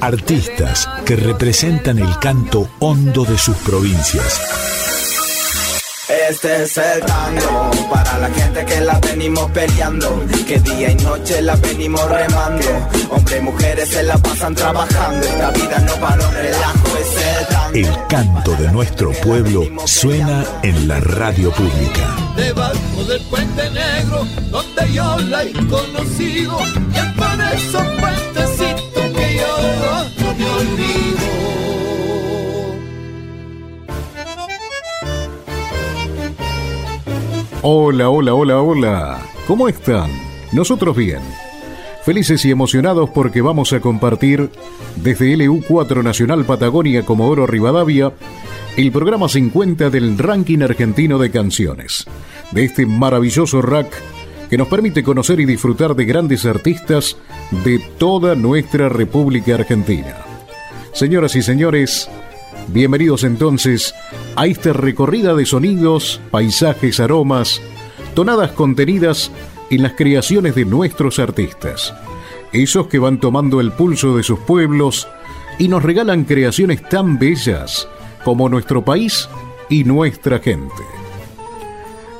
Artistas que representan el canto hondo de sus provincias. Este es el tango para la gente que la venimos peleando, que día y noche la venimos remando. Hombres y mujeres se la pasan trabajando, esta vida no para un relajo, es el tango. El canto de nuestro pueblo suena en la radio pública. Debajo del puente negro, donde yo la he conocido, y es por esos puentecitos que yo no me olvido. Hola, hola, hola, hola. ¿Cómo están? Nosotros bien. Felices y emocionados porque vamos a compartir desde LU4 Nacional Patagonia Comodoro Rivadavia el programa 50 del ranking argentino de canciones. De este maravilloso rack que nos permite conocer y disfrutar de grandes artistas de toda nuestra República Argentina. Señoras y señores, bienvenidos entonces a esta recorrida de sonidos, paisajes, aromas, tonadas contenidas en las creaciones de nuestros artistas. Esos que van tomando el pulso de sus pueblos y nos regalan creaciones tan bellas como nuestro país y nuestra gente.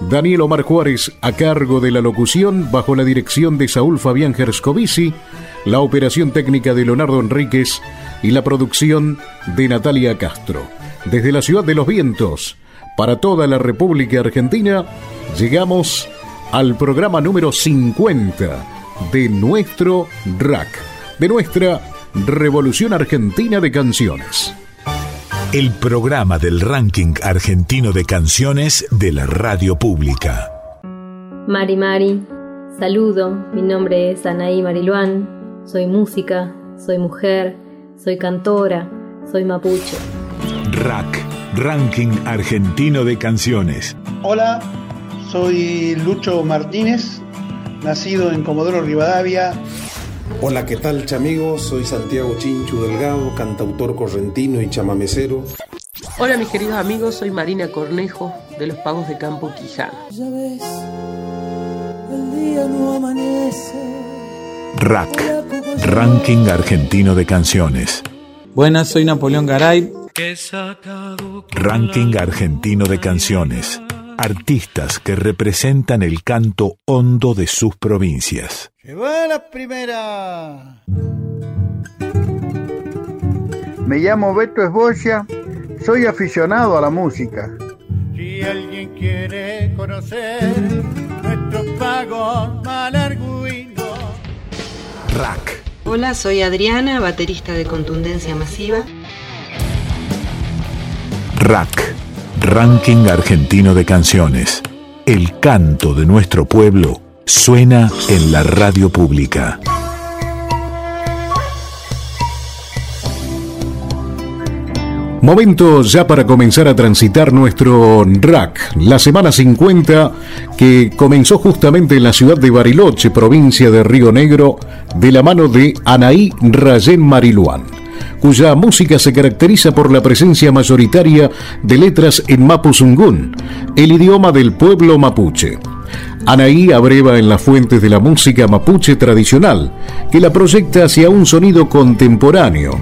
Daniel Omar Juárez a cargo de la locución bajo la dirección de Saúl Fabián Gerscovici, la operación técnica de Leonardo Enríquez y la producción de Natalia Castro. Desde la ciudad de los vientos, para toda la República Argentina, llegamos al programa número 50 de nuestro RAC, de nuestra Revolución Argentina de Canciones el programa del ranking argentino de canciones de la radio pública. Mari Mari, saludo, mi nombre es Anaí Mariluán, soy música, soy mujer, soy cantora, soy mapuche. RAC, Ranking Argentino de Canciones. Hola, soy Lucho Martínez, nacido en Comodoro Rivadavia, Hola, ¿qué tal, chamigos? Soy Santiago Chinchu Delgado, cantautor correntino y chamamecero. Hola, mis queridos amigos, soy Marina Cornejo, de los Pagos de Campo Quijano. Ya ves, el día no amanece. RAC, Ranking Argentino de Canciones. Buenas, soy Napoleón Garay. Ranking Argentino de Canciones. Artistas que representan el canto hondo de sus provincias. ¡Lleva la primera! Me llamo Beto Esbocia, soy aficionado a la música. Si alguien quiere conocer nuestros pagos malarguinos. Rack. Hola, soy Adriana, baterista de contundencia masiva. Rack. Ranking Argentino de Canciones. El canto de nuestro pueblo suena en la radio pública. Momento ya para comenzar a transitar nuestro rack, la semana 50 que comenzó justamente en la ciudad de Bariloche, provincia de Río Negro, de la mano de Anaí Rayén Mariluán, cuya música se caracteriza por la presencia mayoritaria de letras en mapuzungún, el idioma del pueblo mapuche. Anaí abreva en las fuentes de la música mapuche tradicional, que la proyecta hacia un sonido contemporáneo,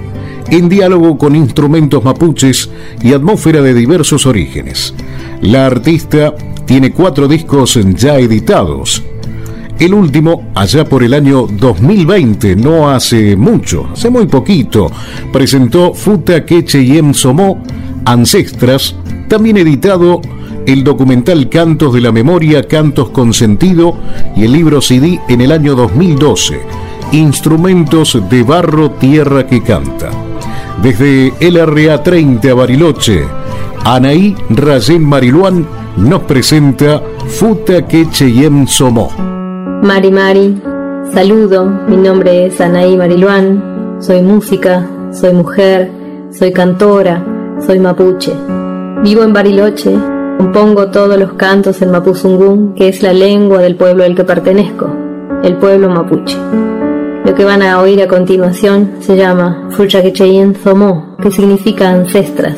en diálogo con instrumentos mapuches y atmósfera de diversos orígenes. La artista tiene cuatro discos ya editados. El último, allá por el año 2020, no hace mucho, hace muy poquito, presentó Futa Queche Yem Somó, Ancestras, también editado el documental Cantos de la Memoria, Cantos con Sentido y el libro CD en el año 2012, Instrumentos de Barro Tierra que Canta. Desde LRA 30 a Bariloche, Anaí Rayén Mariluán nos presenta Futa Queche Yem Somó. Mari Mari, Saludo, mi nombre es Anaí Mariluán, soy música, soy mujer, soy cantora, soy mapuche. Vivo en Bariloche, compongo todos los cantos en mapuzungún, que es la lengua del pueblo al que pertenezco, el pueblo mapuche. Lo que van a oír a continuación se llama Fuchaquecheyen Zomó, que significa ancestras.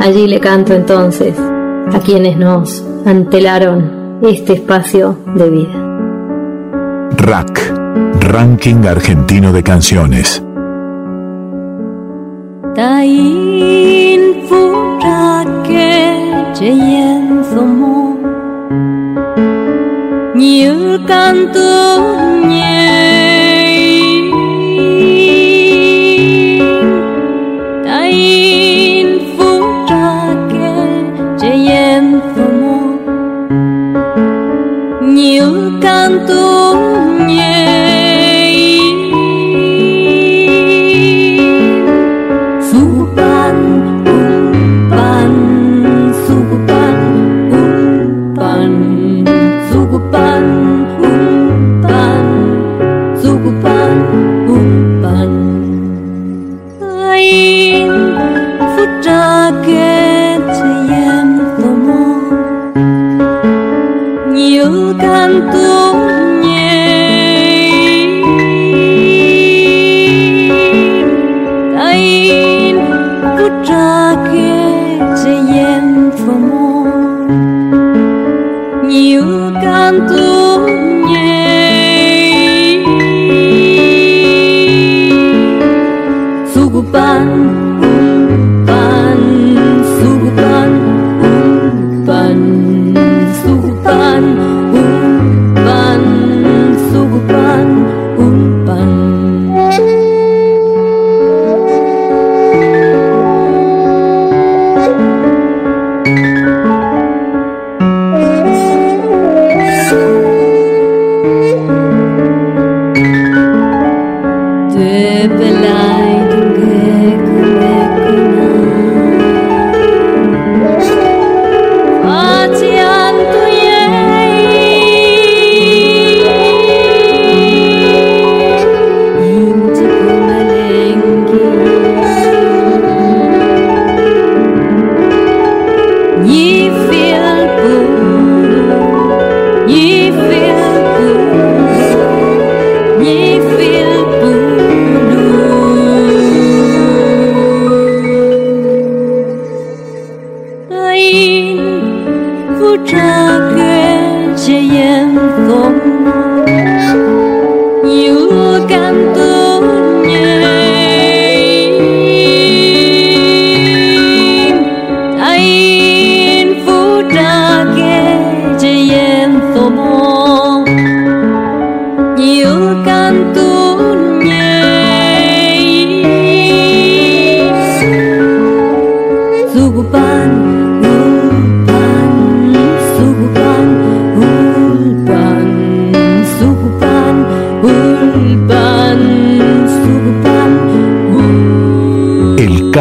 Allí le canto entonces a quienes nos antelaron este espacio de vida. RAC, Ranking Argentino de Canciones.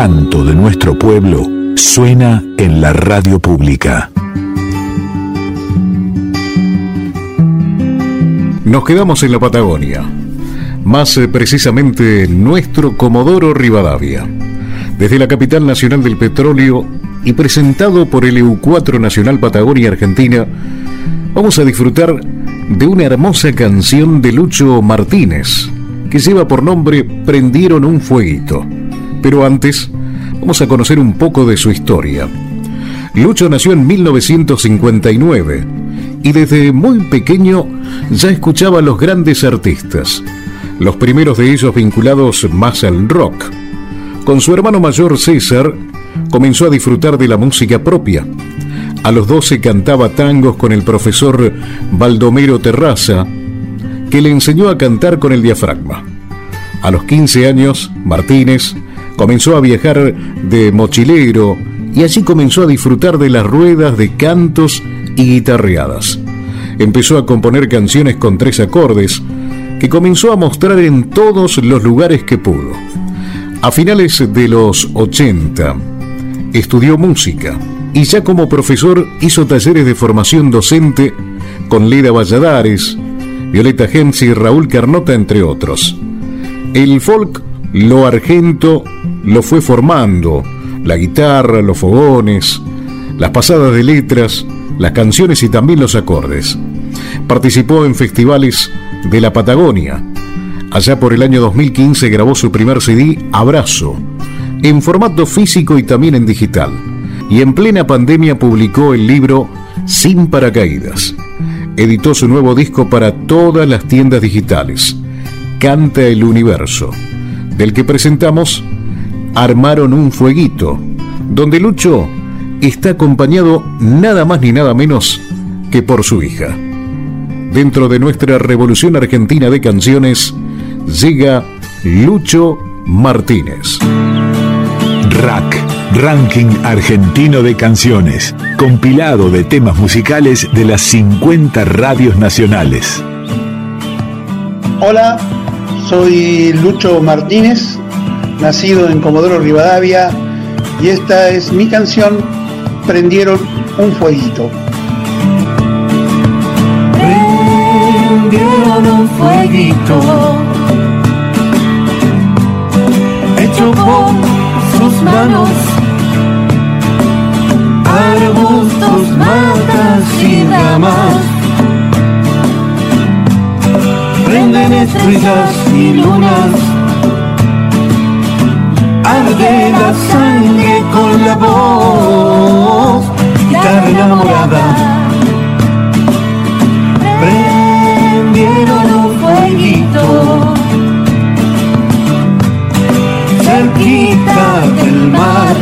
Canto pueblo suena en la radio pública. Nos quedamos en la Patagonia, más eh, precisamente nuestro Comodoro Rivadavia, desde la capital nacional del petróleo y presentado por el EU4 Nacional Patagonia Argentina, vamos a disfrutar de una hermosa canción de Lucho Martínez, que lleva por nombre Prendieron un fueguito. Pero antes, Vamos a conocer un poco de su historia. Lucho nació en 1959 y desde muy pequeño ya escuchaba a los grandes artistas, los primeros de ellos vinculados más al rock. Con su hermano mayor César comenzó a disfrutar de la música propia. A los 12 cantaba tangos con el profesor Baldomero Terraza, que le enseñó a cantar con el diafragma. A los 15 años, Martínez Comenzó a viajar de mochilero y allí comenzó a disfrutar de las ruedas de cantos y guitarreadas. Empezó a componer canciones con tres acordes que comenzó a mostrar en todos los lugares que pudo. A finales de los 80 estudió música y ya como profesor hizo talleres de formación docente con Leda Valladares, Violeta Gens y Raúl Carnota, entre otros. El folk, lo argento, lo fue formando, la guitarra, los fogones, las pasadas de letras, las canciones y también los acordes. Participó en festivales de la Patagonia. Allá por el año 2015 grabó su primer CD, Abrazo, en formato físico y también en digital. Y en plena pandemia publicó el libro Sin Paracaídas. Editó su nuevo disco para todas las tiendas digitales, Canta el Universo, del que presentamos Armaron un Fueguito, donde Lucho está acompañado nada más ni nada menos que por su hija. Dentro de nuestra revolución argentina de canciones llega Lucho Martínez. Rack, Ranking Argentino de Canciones, compilado de temas musicales de las 50 radios nacionales. Hola, soy Lucho Martínez, nacido en Comodoro Rivadavia, y esta es mi canción, Prendieron un fueguito. Prendieron un fueguito hecho por sus manos, arbustos, matas y ramas. Prenden estrellas y lunas, arde la sangre con la voz, guitarra enamorada. Prendieron un fueguito. Cerquita del mar,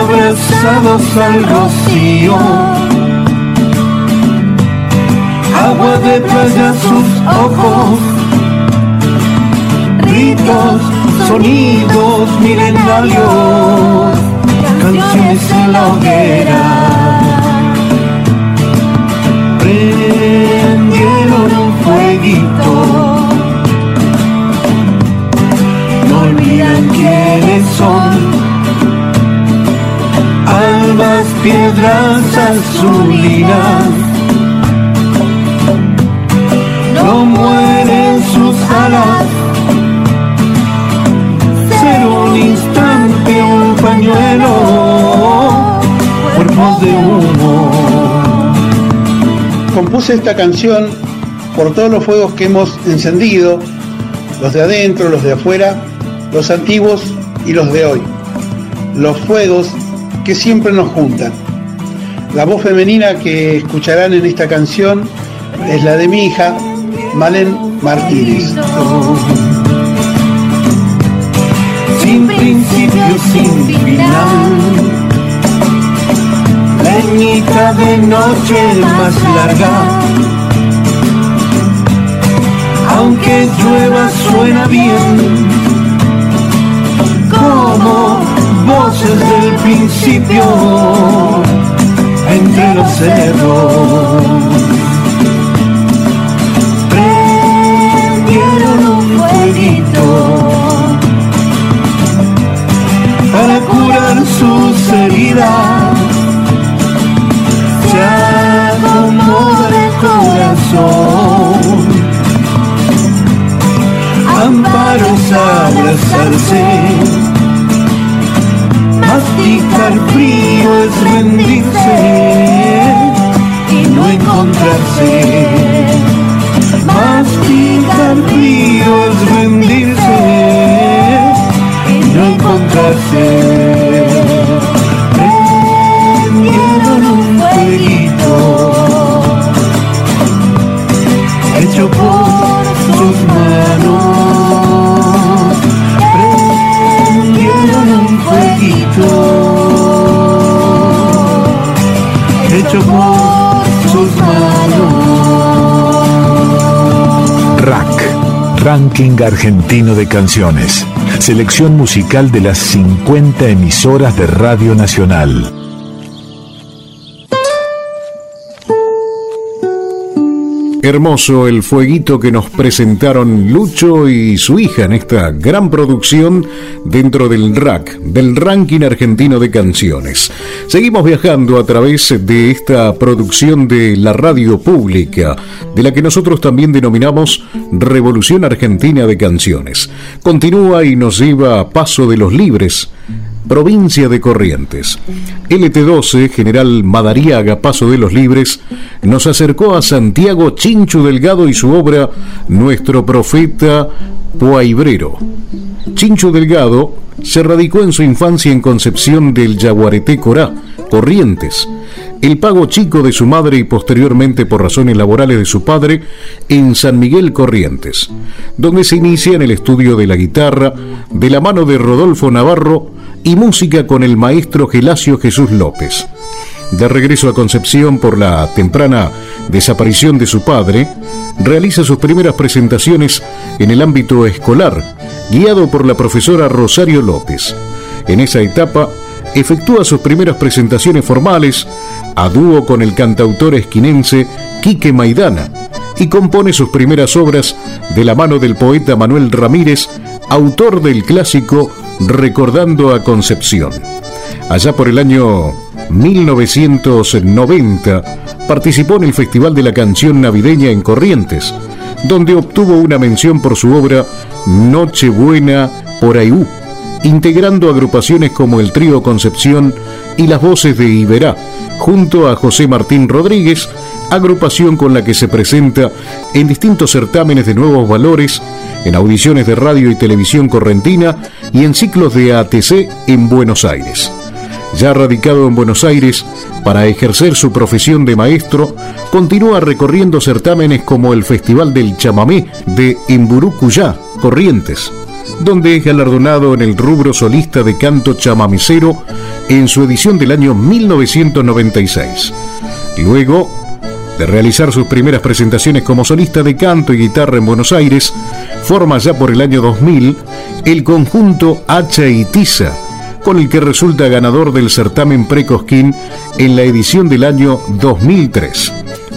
abrazados al rocío, agua de playa sus ojos, ritos, sonidos milenarios, canciones en la hoguera. Prendieron un fueguito olvidan quiénes son. Almas, piedras azulinas, no mueren sus alas. Ser un instante, un pañuelo, cuerpos de humo. Compuse esta canción por todos los fuegos que hemos encendido, los de adentro, los de afuera, los antiguos y los de hoy, los fuegos que siempre nos juntan. La voz femenina que escucharán en esta canción es la de mi hija, Malen Martínez. Sin principio, sin final, leñita de noche más larga. Aunque llueva suena bien, como voces del principio entre los cerros. Sus heridas. Se acomoda el corazón. Amparos a abrazarse Masticar frío es rendirse y no encontrarse. Masticar frío es rendirse y no encontrarse. Rack, Ranking Argentino de Canciones. Selección musical de las 50 emisoras de Radio Nacional. Hermoso el fueguito que nos presentaron Lucho y su hija en esta gran producción dentro del RAC, del ranking argentino de canciones. Seguimos viajando a través de esta producción de la radio pública, de la que nosotros también denominamos Revolución Argentina de Canciones. Continúa y nos lleva a Paso de los Libres provincia de Corrientes. LT12, General Madariaga, Paso de los Libres, nos acercó a Santiago Chinchu Delgado y su obra Nuestro Profeta Poaibrero. Chinchu Delgado se radicó en su infancia en Concepción del Yaguareté Corá, Corrientes, el pago chico de su madre y posteriormente por razones laborales de su padre en San Miguel Corrientes, donde se inicia en el estudio de la guitarra de la mano de Rodolfo Navarro y música con el maestro Gelasio Jesús López. De regreso a Concepción por la temprana desaparición de su padre, realiza sus primeras presentaciones en el ámbito escolar, guiado por la profesora Rosario López. En esa etapa, efectúa sus primeras presentaciones formales a dúo con el cantautor esquinense Quique Maidana y compone sus primeras obras de la mano del poeta Manuel Ramírez, autor del clásico Recordando a Concepción. Allá por el año 1990 participó en el Festival de la Canción Navideña en Corrientes, donde obtuvo una mención por su obra Nochebuena por Ayú, integrando agrupaciones como el Trío Concepción y las voces de Iberá, junto a José Martín Rodríguez, agrupación con la que se presenta en distintos certámenes de nuevos valores, en audiciones de radio y televisión correntina y en ciclos de ATC en Buenos Aires. Ya radicado en Buenos Aires, para ejercer su profesión de maestro, continúa recorriendo certámenes como el Festival del Chamamé de Imburucuyá, Corrientes, donde es galardonado en el rubro solista de canto chamamicero en su edición del año 1996. Luego de realizar sus primeras presentaciones como solista de canto y guitarra en Buenos Aires, forma ya por el año 2000 el conjunto Hacha y Tiza, con el que resulta ganador del certamen Precosquín en la edición del año 2003.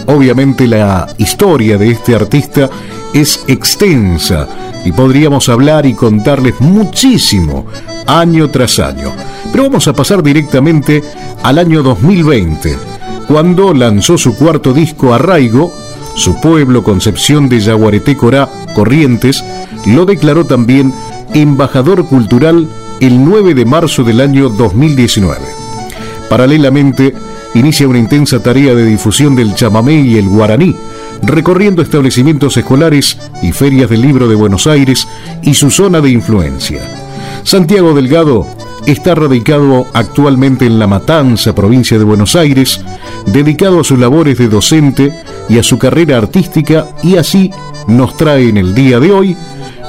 Obviamente la historia de este artista es extensa y podríamos hablar y contarles muchísimo año tras año. Pero vamos a pasar directamente al año 2020, cuando lanzó su cuarto disco Arraigo, su pueblo Concepción de Yaguareté Corá, Corrientes, lo declaró también embajador cultural el 9 de marzo del año 2019. Paralelamente, inicia una intensa tarea de difusión del chamamé y el guaraní, recorriendo establecimientos escolares y ferias del libro de Buenos Aires y su zona de influencia. Santiago Delgado está radicado actualmente en La Matanza, provincia de Buenos Aires, dedicado a sus labores de docente y a su carrera artística y así nos trae en el día de hoy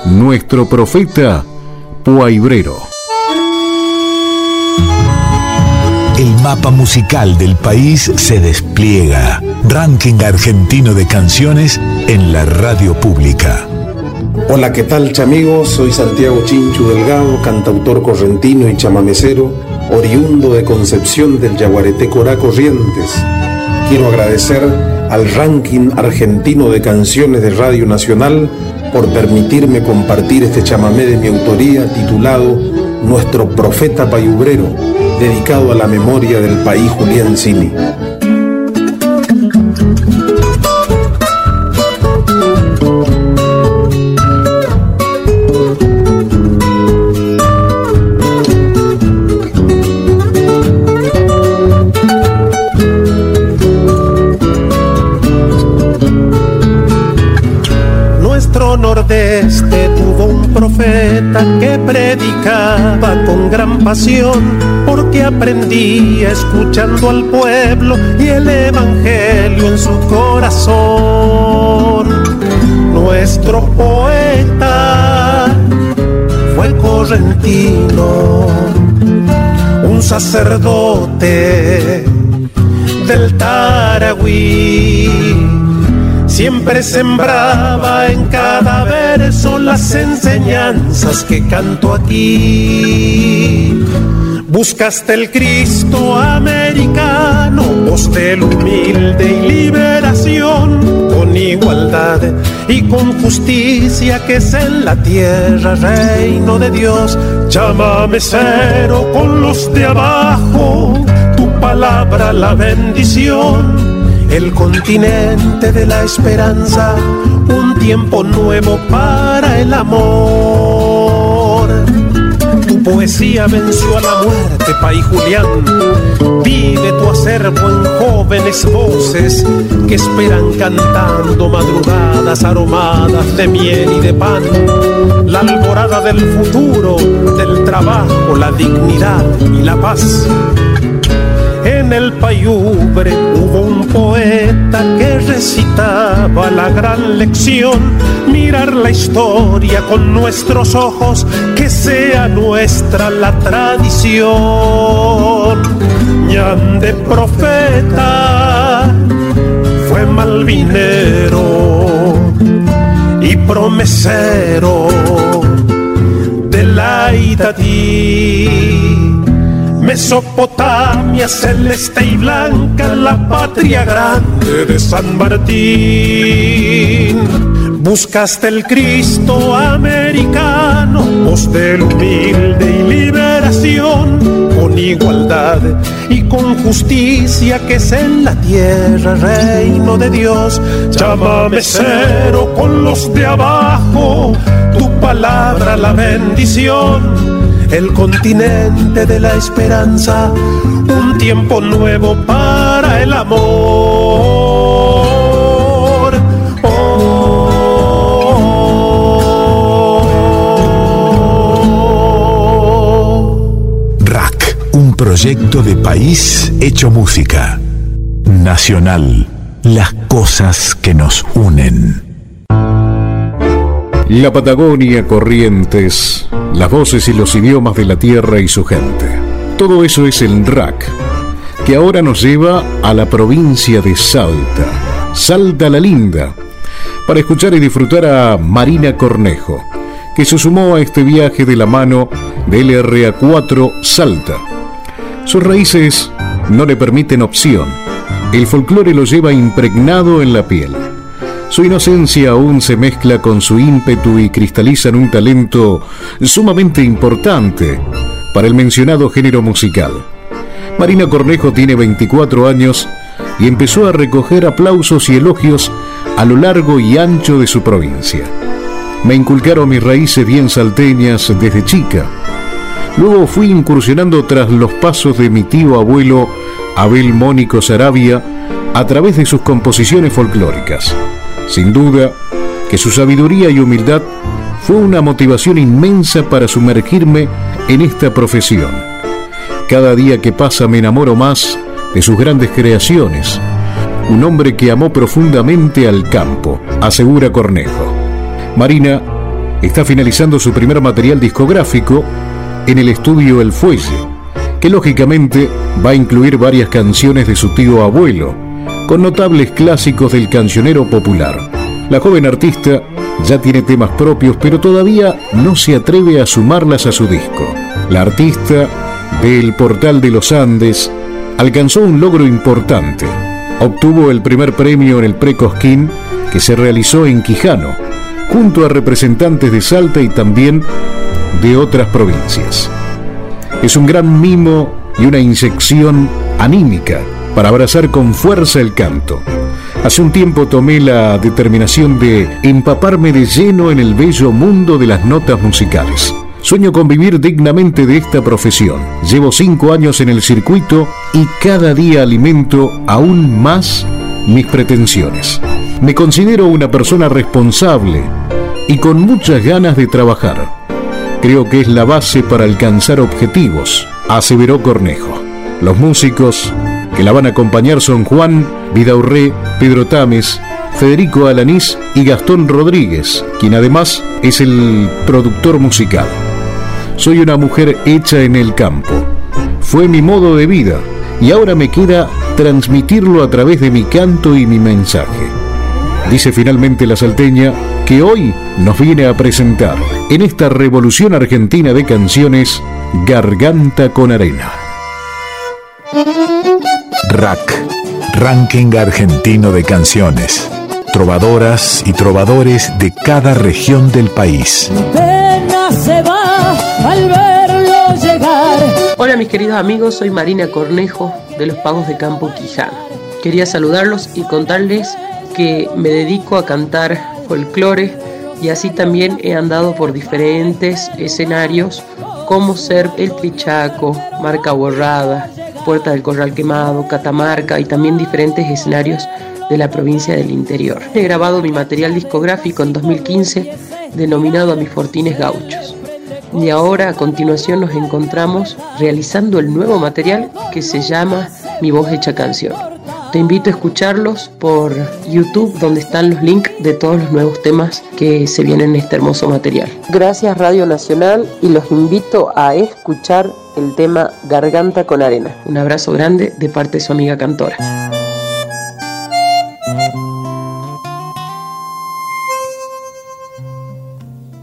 nuestro profeta Puaibrero. El mapa musical del país se despliega. Ranking argentino de canciones en la radio pública. Hola, ¿qué tal, chamigos? Soy Santiago Chinchu Delgado, cantautor correntino y chamamecero, oriundo de Concepción del Yaguareté Corá Corrientes. Quiero agradecer al ranking argentino de canciones de Radio Nacional por permitirme compartir este chamamé de mi autoría titulado Nuestro Profeta Payubrero, dedicado a la memoria del país Julián Cini. Que predicaba con gran pasión, porque aprendía escuchando al pueblo y el evangelio en su corazón. Nuestro poeta fue correntino, un sacerdote del Taragüí Siempre sembraba en cada verso las enseñanzas que canto aquí. Buscaste el Cristo americano, voz del humilde y liberación, con igual y con justicia que es en la tierra reino de Dios. Llámame cero con los de abajo, tu palabra la bendición. El continente de la esperanza, un tiempo nuevo para el amor. Tu poesía venció a la muerte, Pay Julián. Vive tu acervo en jóvenes voces que esperan cantando madrugadas aromadas de miel y de pan. La alborada del futuro, del trabajo, la dignidad y la paz en el payubre hubo poeta que recitaba la gran lección, mirar la historia con nuestros ojos, que sea nuestra la tradición. Ñan de profeta fue malvinero y promesero de la Itatí Mesopotamia celeste y blanca, la patria grande de San Martín. Buscaste el Cristo americano, voz del humilde y liberación, con igualdad y con justicia que es en la tierra reino de Dios. Llámame cero con los de abajo, tu palabra la bendición el continente de la esperanza, un tiempo nuevo para el amor. RAC, un proyecto de país hecho música. Nacional, las cosas que nos unen. La Patagonia, Corrientes, las voces y los idiomas de la tierra y su gente. Todo eso es el RAC, que ahora nos lleva a la provincia de Salta, Salta la Linda, para escuchar y disfrutar a Marina Cornejo, que se sumó a este viaje de la mano del LRA4 Salta. Sus raíces no le permiten opción. El folclore lo lleva impregnado en la piel. Su inocencia aún se mezcla con su ímpetu y cristaliza en un talento sumamente importante para el mencionado género musical. Marina Cornejo tiene 24 años y empezó a recoger aplausos y elogios a lo largo y ancho de su provincia. Me inculcaron mis raíces bien salteñas desde chica. Luego fui incursionando tras los pasos de mi tío abuelo Abel Mónico Sarabia a través de sus composiciones folclóricas. Sin duda que su sabiduría y humildad fue una motivación inmensa para sumergirme en esta profesión. Cada día que pasa me enamoro más de sus grandes creaciones. Un hombre que amó profundamente al campo, asegura Cornejo. Marina está finalizando su primer material discográfico en el estudio El Fuelle, que lógicamente va a incluir varias canciones de su tío abuelo, con notables clásicos del cancionero popular. La joven artista ya tiene temas propios, pero todavía no se atreve a sumarlas a su disco. La artista del Portal de los Andes alcanzó un logro importante. Obtuvo el primer premio en el Precosquín que se realizó en Quijano, junto a representantes de Salta y también de otras provincias. Es un gran mimo y una inyección anímica para abrazar con fuerza el canto. Hace un tiempo tomé la determinación de empaparme de lleno en el bello mundo de las notas musicales. Sueño con vivir dignamente de esta profesión. Llevo cinco años en el circuito y cada día alimento aún más mis pretensiones. Me considero una persona responsable y con muchas ganas de trabajar. Creo que es la base para alcanzar objetivos, aseveró Cornejo. Los músicos que la van a acompañar son Juan Vidaurré, Pedro Tames, Federico Alanís y Gastón Rodríguez, quien además es el productor musical. Soy una mujer hecha en el campo. Fue mi modo de vida y ahora me queda transmitirlo a través de mi canto y mi mensaje. Dice finalmente la salteña que hoy nos viene a presentar en esta revolución argentina de canciones Garganta con Arena. RAC, Ranking Argentino de Canciones. trovadoras y trovadores de cada región del país. Pena se va al verlo llegar. Hola mis queridos amigos, soy Marina Cornejo de los Pagos de Campo Quijano. Quería saludarlos y contarles que me dedico a cantar folclore y así también he andado por diferentes escenarios como ser El Trichaco, Marca Borrada, Puerta del Corral Quemado, Catamarca y también diferentes escenarios de la provincia del interior. He grabado mi material discográfico en 2015 denominado A mis fortines gauchos. Y ahora a continuación nos encontramos realizando el nuevo material que se llama Mi voz hecha canción. Te invito a escucharlos por YouTube donde están los links de todos los nuevos temas que se vienen en este hermoso material. Gracias Radio Nacional y los invito a escuchar el tema Garganta con Arena. Un abrazo grande de parte de su amiga cantora.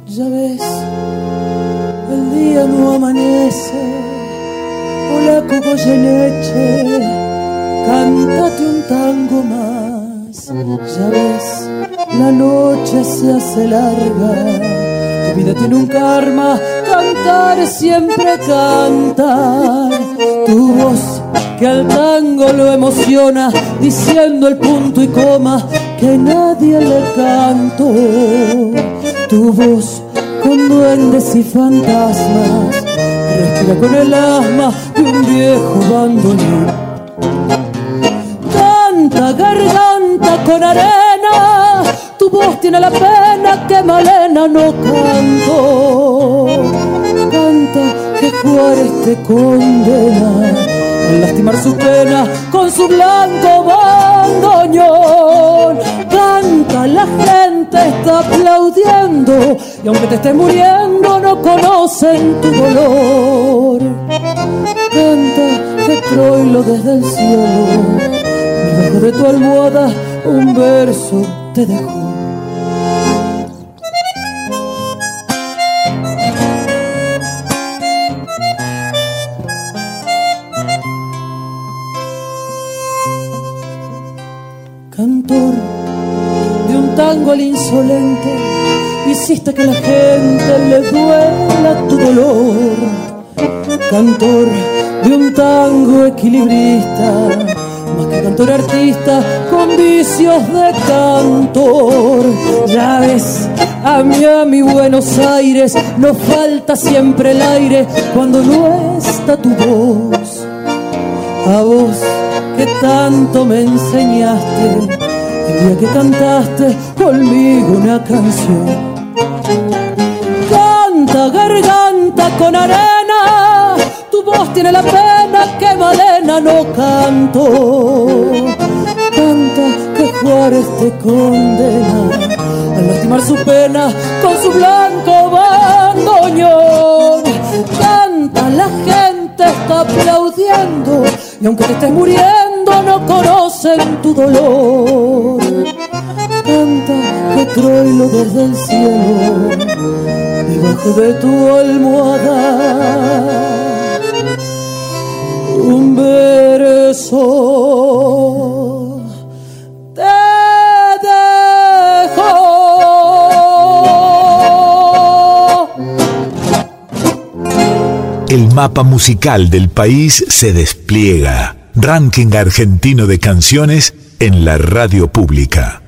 Ya ves, el día no amanece, hola cogoyeneche cántate un tango más. Ya ves, la noche se hace larga, tu vida tiene un karma, cantar siempre cantar. Tu voz que al tango lo emociona, diciendo el punto y coma que nadie le cantó. Tu voz con duendes y fantasmas, respira con el asma de un viejo bandoneón garganta con arena, voz tiene la pena que Malena no canto. Canta que Juárez te condena al lastimar su pena con su blanco bandoñón. Canta, la gente está aplaudiendo y aunque te estés muriendo no conocen tu dolor. Canta que Troilo desde el cielo de tu almohada un verso te dejo. Insolente, hiciste que la gente le duela tu dolor. Cantor de un tango equilibrista cantor artista con vicios de cantor. Ya ves, a mi Buenos Aires, nos falta siempre el aire cuando no está tu voz. A vos que tanto me enseñaste, el día que cantaste conmigo una canción. Canta garganta con arena, tu voz tiene la pena que Malena no canto. Canta que Juárez te condena al lastimar su pena con su blanco bandoñón. Canta, la gente está aplaudiendo y aunque te estés muriendo no conocen tu dolor. Desde el cielo, debajo de tu almohada. El mapa musical del país se despliega. Ranking argentino de canciones en la radio pública.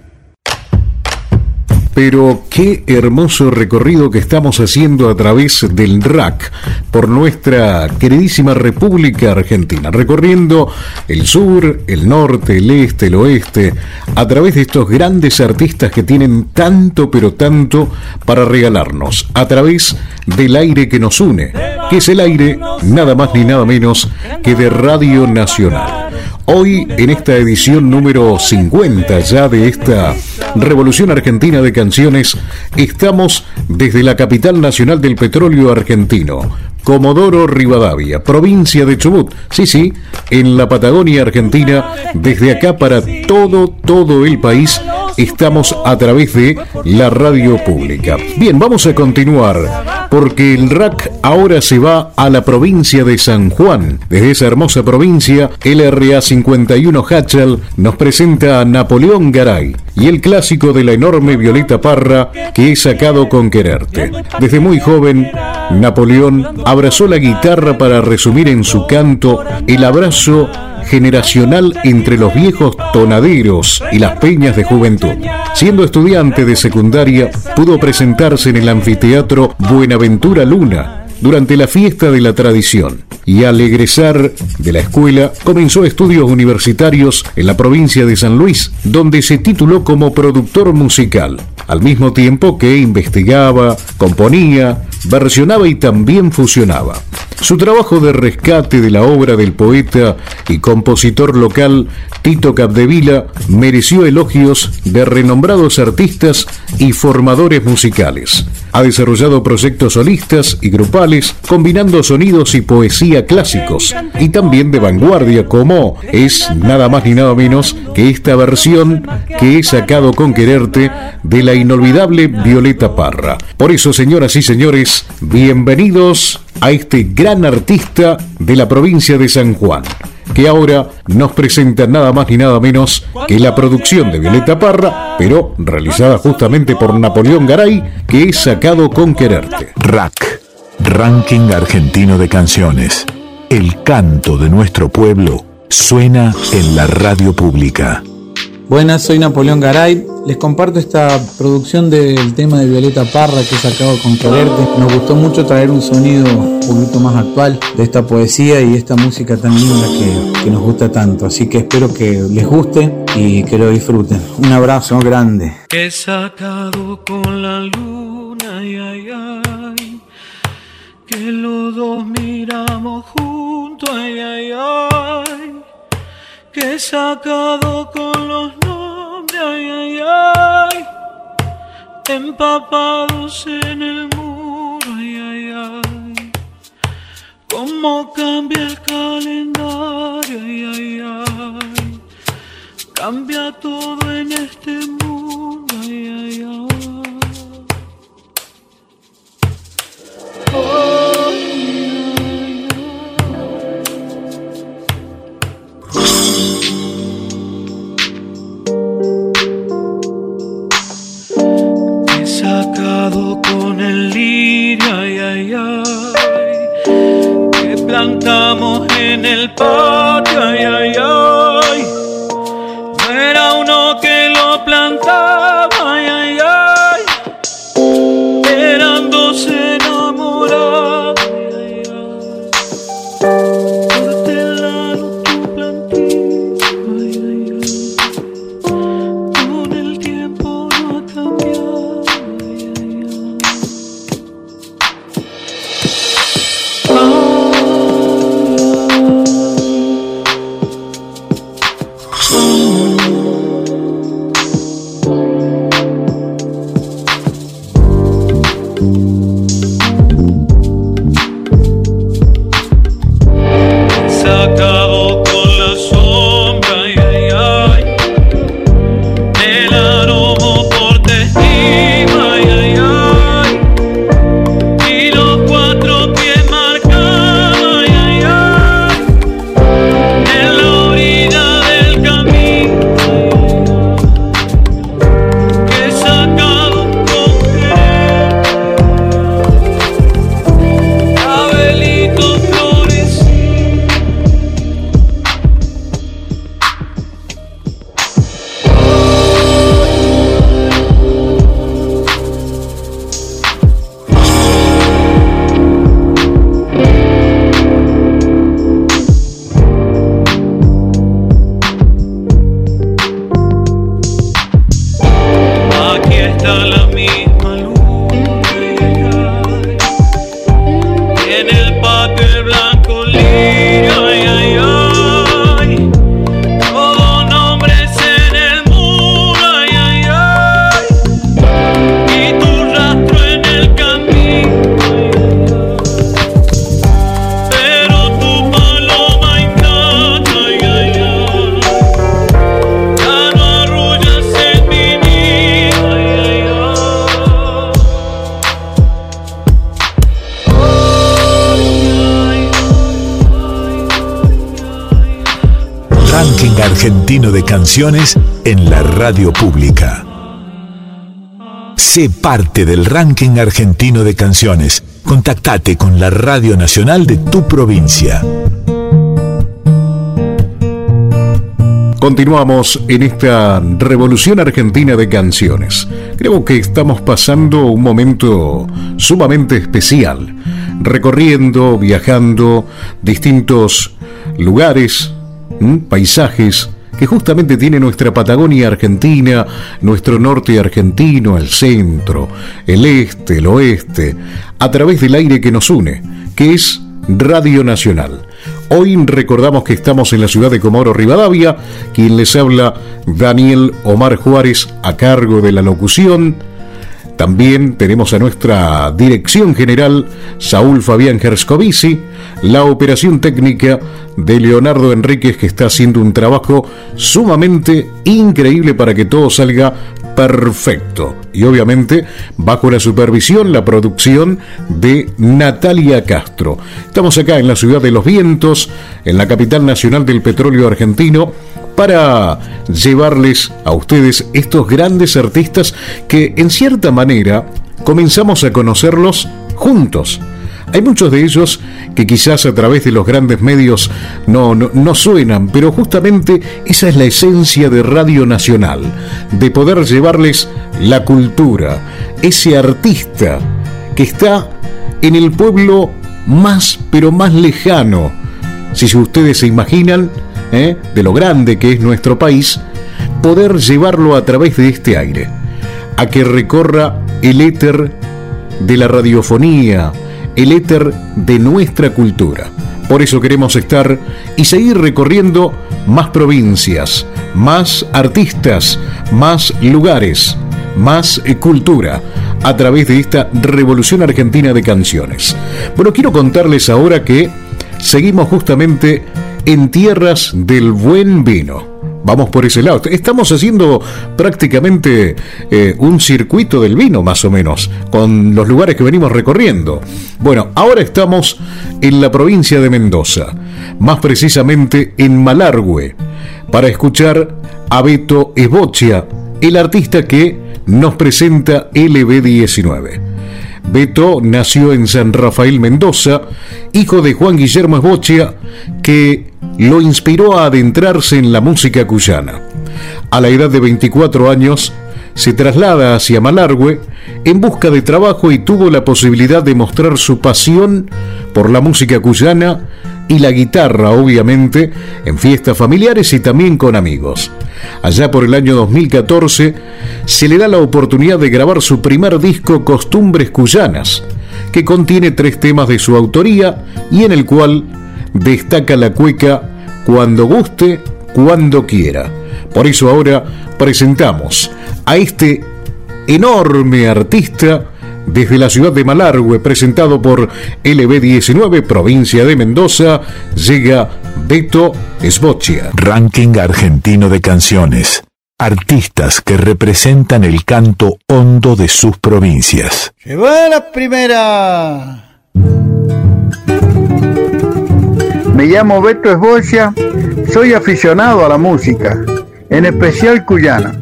Pero qué hermoso recorrido que estamos haciendo a través del RAC por nuestra queridísima República Argentina, recorriendo el sur, el norte, el este, el oeste, a través de estos grandes artistas que tienen tanto pero tanto para regalarnos, a través del aire que nos une, que es el aire nada más ni nada menos que de Radio Nacional. Hoy, en esta edición número 50 ya de esta Revolución Argentina de Canciones, estamos desde la capital nacional del petróleo argentino, Comodoro Rivadavia, provincia de Chubut. Sí, sí, en la Patagonia Argentina, desde acá para todo, todo el país, estamos a través de la radio pública. Bien, vamos a continuar porque el RAC ahora se va a la provincia de San Juan. Desde esa hermosa provincia, el RA 51 Hatchel nos presenta a Napoleón Garay y el clásico de la enorme Violeta Parra que he sacado con quererte. Desde muy joven, Napoleón abrazó la guitarra para resumir en su canto el abrazo generacional entre los viejos tonaderos y las peñas de juventud. Siendo estudiante de secundaria, pudo presentarse en el anfiteatro Buenaventura Luna durante la fiesta de la tradición y al egresar de la escuela comenzó estudios universitarios en la provincia de San Luis, donde se tituló como productor musical, al mismo tiempo que investigaba, componía, versionaba y también fusionaba. Su trabajo de rescate de la obra del poeta y compositor local Tito Capdevila mereció elogios de renombrados artistas y formadores musicales. Ha desarrollado proyectos solistas y grupales combinando sonidos y poesía clásicos y también de vanguardia como es nada más ni nada menos que esta versión que he sacado con quererte de la inolvidable Violeta Parra. Por eso, señoras y señores, bienvenidos a este gran artista de la provincia de San Juan, que ahora nos presenta nada más ni nada menos que la producción de Violeta Parra, pero realizada justamente por Napoleón Garay, que es sacado con quererte. Rack, Ranking Argentino de Canciones. El canto de nuestro pueblo suena en la radio pública. Buenas, soy Napoleón Garay. Les comparto esta producción del tema de Violeta Parra que he sacado con Quererte. Nos gustó mucho traer un sonido un poquito más actual de esta poesía y esta música tan linda que, que nos gusta tanto. Así que espero que les guste y que lo disfruten. Un abrazo grande. He sacado con la luna, ay, ay, ay, que los dos miramos juntos, ay, ay, ay, que he sacado con los nombres, ay, ay, ay, empapados en el muro, ay, ay, ay, cómo cambia el calendario, ay, ay, ay, cambia todo en este mundo, ay, ay, ay. En la radio pública. Sé parte del ranking argentino de canciones. Contactate con la Radio Nacional de tu provincia. Continuamos en esta revolución argentina de canciones. Creo que estamos pasando un momento sumamente especial, recorriendo, viajando distintos lugares, paisajes que justamente tiene nuestra Patagonia argentina, nuestro norte argentino, el centro, el este, el oeste, a través del aire que nos une, que es Radio Nacional. Hoy recordamos que estamos en la ciudad de Comoro Rivadavia, quien les habla Daniel Omar Juárez a cargo de la locución. También tenemos a nuestra dirección general, Saúl Fabián Gerscovici, la operación técnica de Leonardo Enríquez, que está haciendo un trabajo sumamente increíble para que todo salga perfecto. Y obviamente bajo la supervisión, la producción de Natalia Castro. Estamos acá en la ciudad de los vientos, en la capital nacional del petróleo argentino para llevarles a ustedes estos grandes artistas que en cierta manera comenzamos a conocerlos juntos. Hay muchos de ellos que quizás a través de los grandes medios no, no, suenan, pero justamente esa es la esencia de Radio Nacional, de poder llevarles la cultura, ese artista que está en el pueblo más, pero más lejano. Si ustedes se imaginan, ¿eh? de lo grande que es nuestro país, poder llevarlo a través de este aire, a que recorra el éter de la radiofonía, el éter de nuestra cultura. Por eso queremos estar y seguir recorriendo más provincias, más artistas, más lugares, más cultura a través de esta revolución argentina de canciones. Bueno, quiero contarles ahora que seguimos justamente en tierras del buen vino. Vamos por ese lado. Estamos haciendo prácticamente eh, un circuito del vino, más o menos, con los lugares que venimos recorriendo. Bueno, ahora estamos en la provincia de Mendoza, más precisamente en Malargüe, para escuchar a Beto Esbocia, el artista que nos presenta LB19. Beto nació en San Rafael, Mendoza, hijo de Juan Guillermo Esbocia, que lo inspiró a adentrarse en la música cuyana. A la edad de 24 años, se traslada hacia Malargüe en busca de trabajo y tuvo la posibilidad de mostrar su pasión por la música cuyana y la guitarra, obviamente, en fiestas familiares y también con amigos. Allá por el año 2014 se le da la oportunidad de grabar su primer disco Costumbres Cuyanas, que contiene tres temas de su autoría y en el cual destaca la cueca cuando guste, cuando quiera. Por eso ahora presentamos a este enorme artista desde la ciudad de Malargüe, presentado por LB19, provincia de Mendoza, llega Beto Esbocia. Ranking argentino de canciones. Artistas que representan el canto hondo de sus provincias. ¡Lleva la primera! Me llamo Beto Esbocia, soy aficionado a la música, en especial cuyana.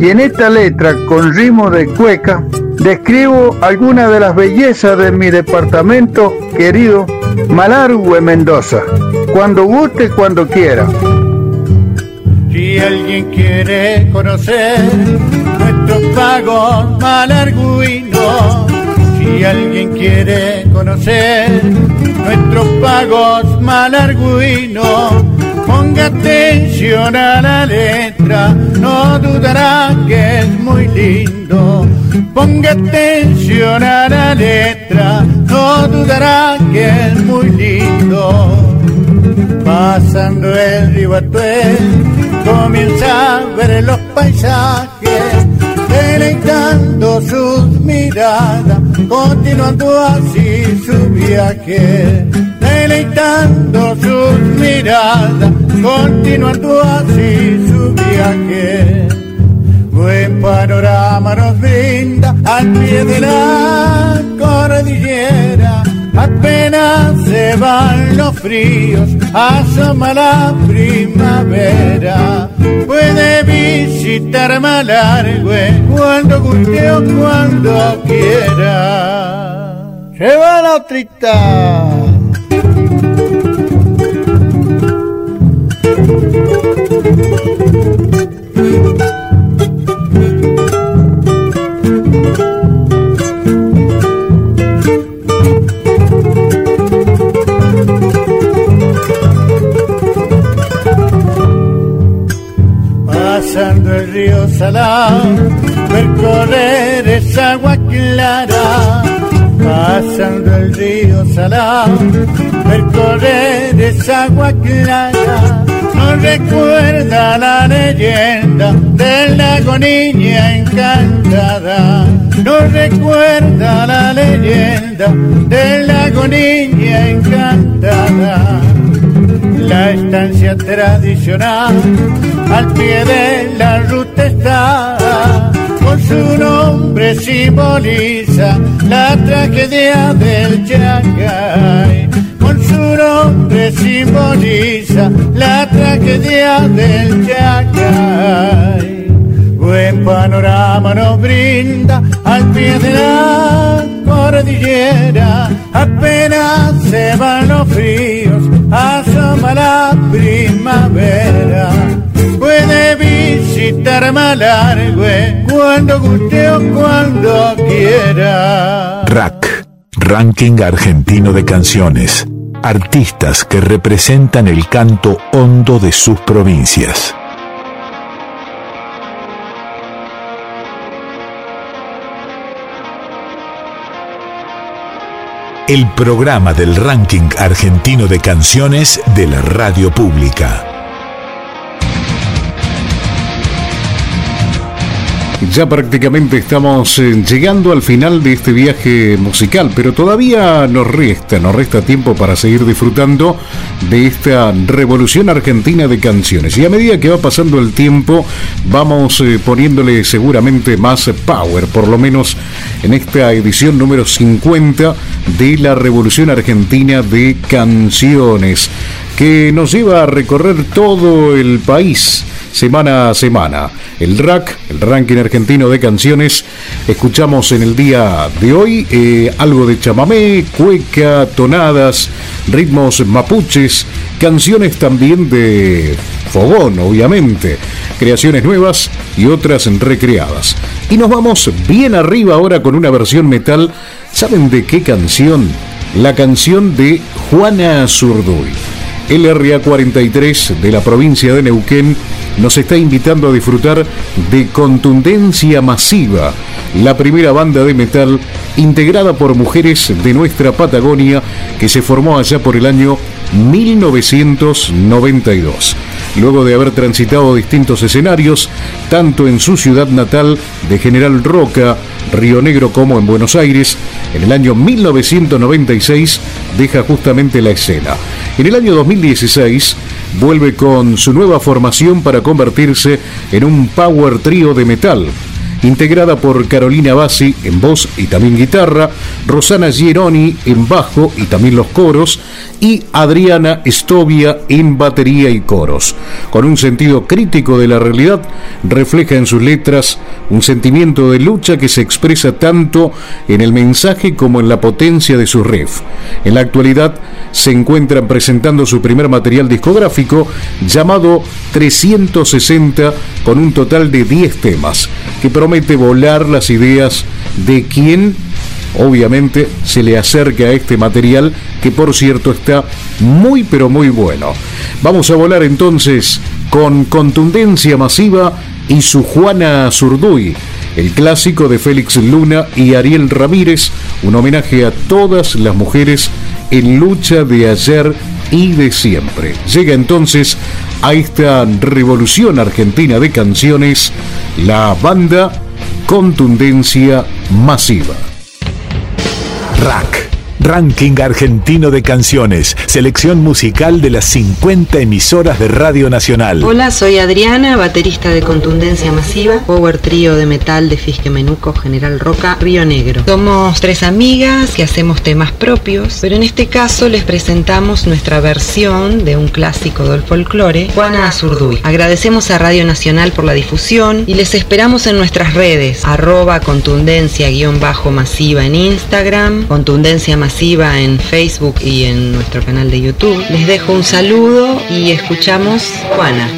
Y en esta letra, con ritmo de cueca, describo algunas de las bellezas de mi departamento querido Malargüe, Mendoza. Cuando guste, cuando quiera. Si alguien quiere conocer nuestros pagos malarguinos, si alguien quiere conocer nuestros pagos malarguinos, ponga atención a la letra, no dudará que es muy lindo. Ponga atención a la letra, no dudará que es muy lindo. Pasando el río Atuel, comienza a ver los paisajes deleitando sus miradas, continuando así su viaje, deleitando sus miradas, continuando así su viaje. Buen panorama nos brinda al pie de la cordillera, apenas se van los fríos asoma la primavera. Puede visitar Malargüe cuando guste o cuando quiera. Se va la trita. Pasando el río Salado, percorrer esa agua clara, pasando el río Salado, percorrer esa agua clara, no recuerda la leyenda del lago niña encantada, no recuerda la leyenda del lago niña encantada la estancia tradicional al pie de la ruta está. Con su nombre simboliza la tragedia del Chacay. Con su nombre simboliza la tragedia del Chacay. Buen panorama nos brinda al pie de la cordillera. Apenas se van los fríos, asoma la primavera. Puede visitar Malargüe cuando guste o cuando quiera. Rack, Ranking Argentino de Canciones. Artistas que representan el canto hondo de sus provincias. el programa del ranking argentino de canciones de la radio pública. Ya prácticamente estamos eh, llegando al final de este viaje musical, pero todavía nos resta, nos resta tiempo para seguir disfrutando de esta revolución argentina de canciones. Y a medida que va pasando el tiempo, vamos eh, poniéndole seguramente más power, por lo menos en esta edición número 50 de la revolución argentina de canciones, que nos lleva a recorrer todo el país semana a semana. El RAC, el ranking argentino de canciones, escuchamos en el día de hoy eh, algo de chamamé, cueca, tonadas, ritmos mapuches, canciones también de fogón, obviamente, creaciones nuevas y otras recreadas. Y nos vamos bien arriba ahora con una versión metal. ¿Saben de qué canción? La canción de Juana Zurduy. El RA 43 de la provincia de Neuquén nos está invitando a disfrutar de Contundencia Masiva, la primera banda de metal integrada por mujeres de nuestra Patagonia que se formó allá por el año 1992. Luego de haber transitado distintos escenarios, tanto en su ciudad natal de General Roca, Río Negro como en Buenos Aires, en el año 1996 deja justamente la escena. En el año 2016 vuelve con su nueva formación para convertirse en un power trío de metal integrada por Carolina Bassi en voz y también guitarra, Rosana Gieroni en bajo y también los coros, y Adriana Estovia en batería y coros. Con un sentido crítico de la realidad, refleja en sus letras un sentimiento de lucha que se expresa tanto en el mensaje como en la potencia de su riff. En la actualidad se encuentran presentando su primer material discográfico llamado 360 con un total de 10 temas que promete volar las ideas de quien obviamente se le acerca a este material que por cierto está muy pero muy bueno. Vamos a volar entonces con contundencia masiva y su Juana Zurduy, el clásico de Félix Luna y Ariel Ramírez, un homenaje a todas las mujeres en lucha de ayer y de siempre. Llega entonces a esta revolución argentina de canciones la banda Contundencia Masiva. Rack, Ranking Argentino de Canciones, selección musical de las 50 emisoras de Radio Nacional. Hola, soy Adriana, baterista de Contundencia Masiva, power trío de metal de Fisque Menuco, General Roca, Río Negro. Somos tres amigas que hacemos temas propios, pero en este caso les presentamos nuestra versión de un clásico del folclore, Juana Azurduy. Agradecemos a Radio Nacional por la difusión y les esperamos en nuestras redes, arroba contundencia-masiva en Instagram, contundencia masiva en Facebook y en nuestro canal de YouTube. Les dejo un saludo y escuchamos Juana.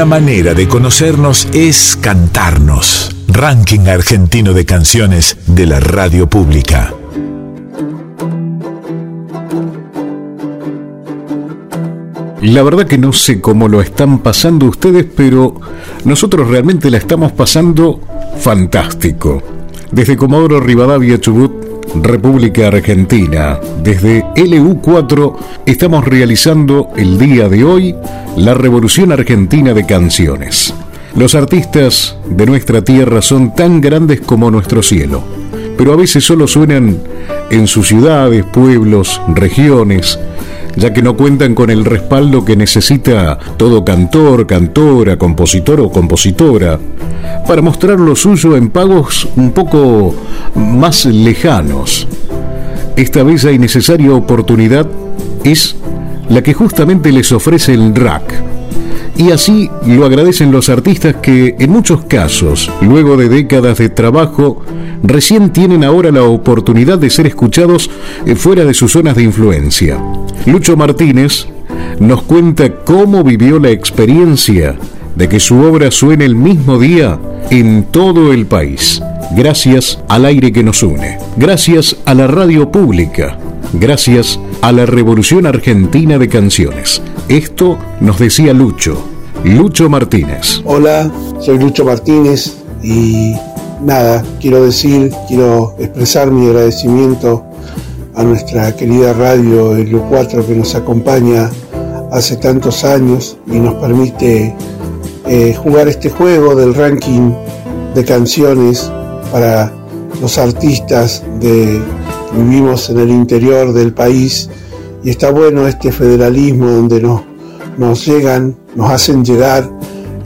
Una manera de conocernos es cantarnos. Ranking argentino de canciones de la radio pública. La verdad que no sé cómo lo están pasando ustedes, pero nosotros realmente la estamos pasando fantástico. Desde Comodoro Rivadavia Chubut República Argentina. Desde LU4 estamos realizando el día de hoy la Revolución Argentina de Canciones. Los artistas de nuestra tierra son tan grandes como nuestro cielo, pero a veces solo suenan en sus ciudades, pueblos, regiones, ya que no cuentan con el respaldo que necesita todo cantor, cantora, compositor o compositora para mostrar lo suyo en pagos un poco más lejanos. Esta bella y necesaria oportunidad es la que justamente les ofrece el RAC. Y así lo agradecen los artistas que, en muchos casos, luego de décadas de trabajo, recién tienen ahora la oportunidad de ser escuchados eh, fuera de sus zonas de influencia. Lucho Martínez nos cuenta cómo vivió la experiencia de que su obra suene el mismo día en todo el país, gracias al aire que nos une, gracias a la radio pública, gracias a la Revolución Argentina de Canciones. Esto nos decía Lucho, Lucho Martínez. Hola, soy Lucho Martínez y nada, quiero decir, quiero expresar mi agradecimiento a nuestra querida radio el 4 que nos acompaña hace tantos años y nos permite eh, jugar este juego del ranking de canciones para los artistas de vivimos en el interior del país. Y está bueno este federalismo donde nos, nos llegan, nos hacen llegar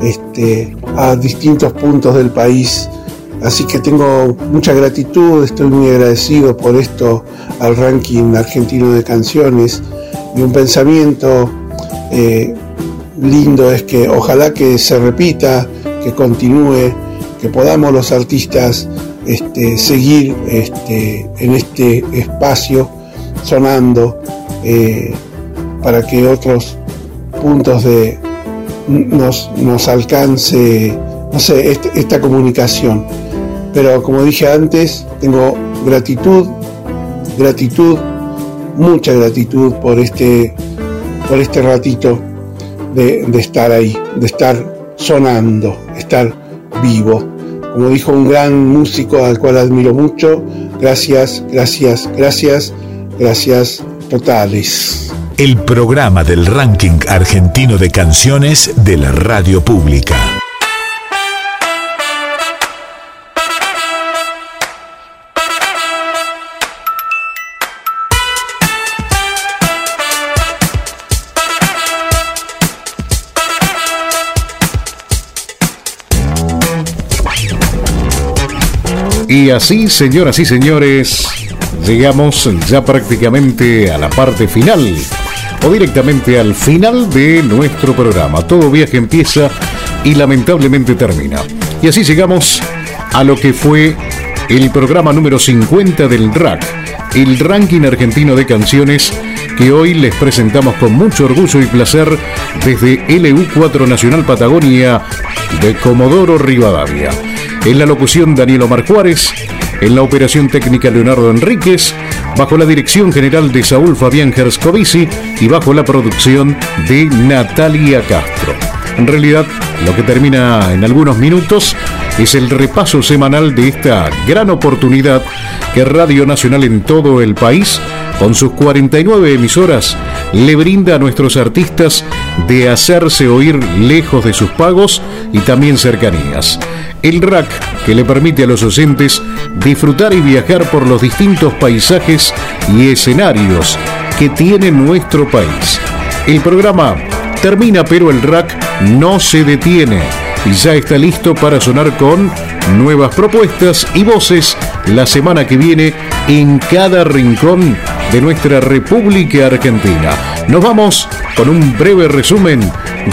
este, a distintos puntos del país Así que tengo mucha gratitud, estoy muy agradecido por esto al ranking argentino de canciones y un pensamiento eh, lindo es que ojalá que se repita, que continúe, que podamos los artistas este, seguir este, en este espacio sonando eh, para que otros puntos de nos, alcance, no sé, este, esta comunicación. Pero como dije antes, tengo gratitud, gratitud, mucha gratitud por este, por este ratito de, estar ahí, de estar sonando, estar vivo. Como dijo un gran músico al cual admiro mucho, gracias, gracias, gracias, gracias totales. El programa del ranking argentino de canciones de la radio pública. Y así, señoras y señores, llegamos ya prácticamente a la parte final o directamente al final de nuestro programa. Todo viaje empieza y lamentablemente termina. Y así llegamos a lo que fue el programa número 50 del RAC, el ranking argentino de canciones que hoy les presentamos con mucho orgullo y placer desde LU4 Nacional Patagonia de Comodoro Rivadavia. En la locución Daniel Omar Juárez, en la operación técnica Leonardo Enríquez, bajo la dirección general de Saúl Fabián Gerscovici. Y bajo la producción de Natalia Castro. En realidad, lo que termina en algunos minutos es el repaso semanal de esta gran oportunidad que Radio Nacional en todo el país, con sus 49 emisoras, le brinda a nuestros artistas de hacerse oír lejos de sus pagos y también cercanías el rack que le permite a los docentes disfrutar y viajar por los distintos paisajes y escenarios que tiene nuestro país. El programa termina pero el rack no se detiene y ya está listo para sonar con nuevas propuestas y voces la semana que viene en cada rincón de nuestra República Argentina. Nos vamos con un breve resumen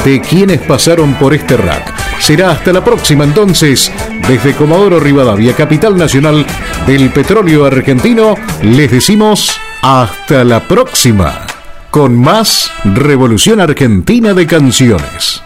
de quienes pasaron por este rack. Será hasta la próxima entonces, desde Comodoro Rivadavia, capital nacional del petróleo argentino, les decimos hasta la próxima, con más Revolución Argentina de Canciones.